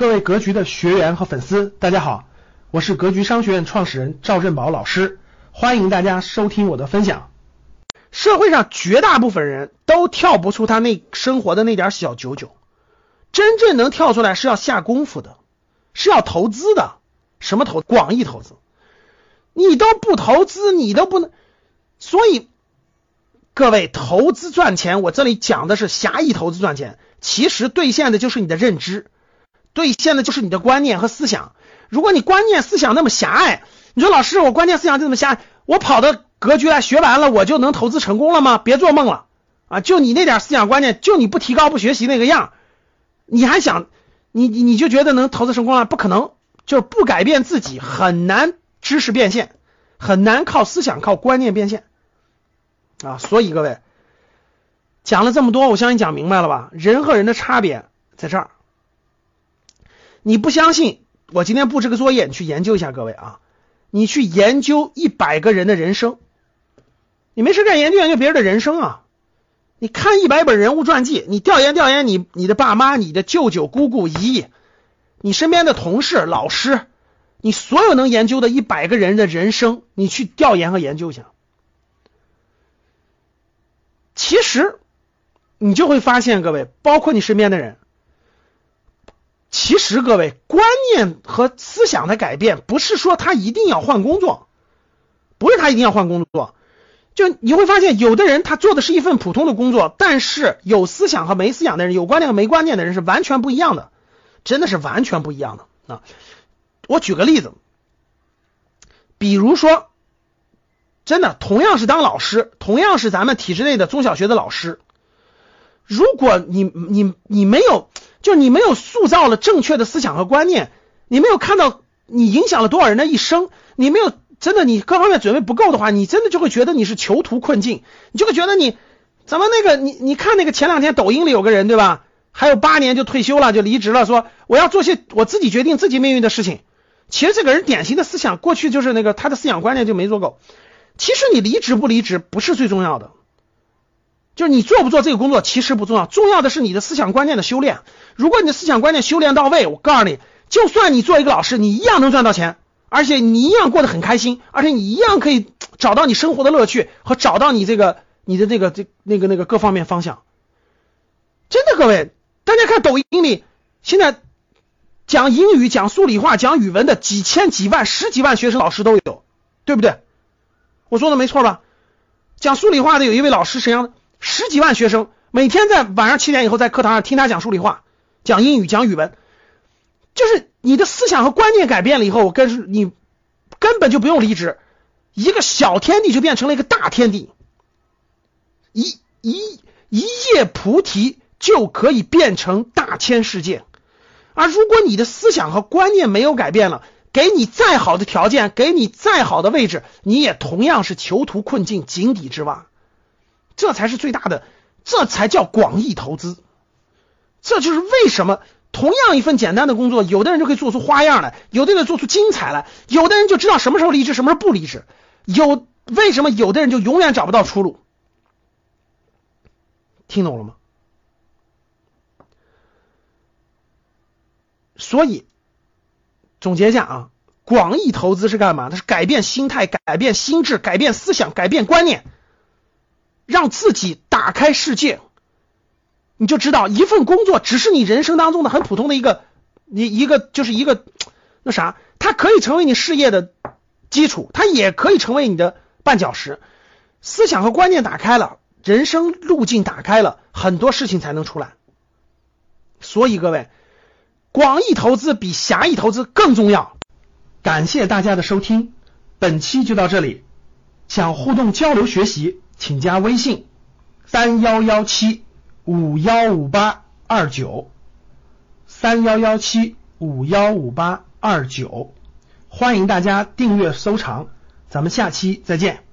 各位格局的学员和粉丝，大家好，我是格局商学院创始人赵振宝老师，欢迎大家收听我的分享。社会上绝大部分人都跳不出他那生活的那点小九九，真正能跳出来是要下功夫的，是要投资的。什么投？广义投资，你都不投资，你都不能。所以，各位投资赚钱，我这里讲的是狭义投资赚钱，其实兑现的就是你的认知。兑现的就是你的观念和思想。如果你观念思想那么狭隘，你说老师，我观念思想就这么狭隘，我跑到格局来学完了，我就能投资成功了吗？别做梦了啊！就你那点思想观念，就你不提高不学习那个样，你还想你你你就觉得能投资成功了？不可能，就是不改变自己，很难知识变现，很难靠思想靠观念变现啊！所以各位讲了这么多，我相信讲明白了吧？人和人的差别在这儿。你不相信？我今天布置个作业，你去研究一下，各位啊，你去研究一百个人的人生，你没事干研究研究别人的人生啊，你看一百本人物传记，你调研调研你你的爸妈、你的舅舅、姑姑、姨姨，你身边的同事、老师，你所有能研究的一百个人的人生，你去调研和研究一下，其实你就会发现，各位，包括你身边的人。其实各位，观念和思想的改变，不是说他一定要换工作，不是他一定要换工作，就你会发现，有的人他做的是一份普通的工作，但是有思想和没思想的人，有观念和没观念的人是完全不一样的，真的是完全不一样的啊！我举个例子，比如说，真的同样是当老师，同样是咱们体制内的中小学的老师，如果你你你没有。就你没有塑造了正确的思想和观念，你没有看到你影响了多少人的一生，你没有真的你各方面准备不够的话，你真的就会觉得你是囚徒困境，你就会觉得你怎么那个你你看那个前两天抖音里有个人对吧？还有八年就退休了就离职了，说我要做些我自己决定自己命运的事情。其实这个人典型的思想过去就是那个他的思想观念就没做够。其实你离职不离职不是最重要的。就是你做不做这个工作其实不重要，重要的是你的思想观念的修炼。如果你的思想观念修炼到位，我告诉你，就算你做一个老师，你一样能赚到钱，而且你一样过得很开心，而且你一样可以找到你生活的乐趣和找到你这个你的这个这那个那个各方面方向。真的，各位，大家看抖音里现在讲英语、讲数理化、讲语文的几千几万、十几万学生老师都有，对不对？我说的没错吧？讲数理化的有一位老师，沈阳的。十几万学生每天在晚上七点以后在课堂上听他讲数理化、讲英语、讲语文，就是你的思想和观念改变了以后，我跟你根本就不用离职，一个小天地就变成了一个大天地，一一一叶菩提就可以变成大千世界。而如果你的思想和观念没有改变了，给你再好的条件，给你再好的位置，你也同样是囚徒困境、井底之蛙。这才是最大的，这才叫广义投资。这就是为什么同样一份简单的工作，有的人就可以做出花样来，有的人做出精彩来，有的人就知道什么时候离职，什么时候不离职。有为什么有的人就永远找不到出路？听懂了吗？所以总结一下啊，广义投资是干嘛？它是改变心态、改变心智、改变思想、改变观念。让自己打开世界，你就知道一份工作只是你人生当中的很普通的一个，你一个就是一个那啥，它可以成为你事业的基础，它也可以成为你的绊脚石。思想和观念打开了，人生路径打开了，很多事情才能出来。所以各位，广义投资比狭义投资更重要。感谢大家的收听，本期就到这里。想互动交流学习。请加微信三幺幺七五幺五八二九三幺幺七五幺五八二九，欢迎大家订阅收藏，咱们下期再见。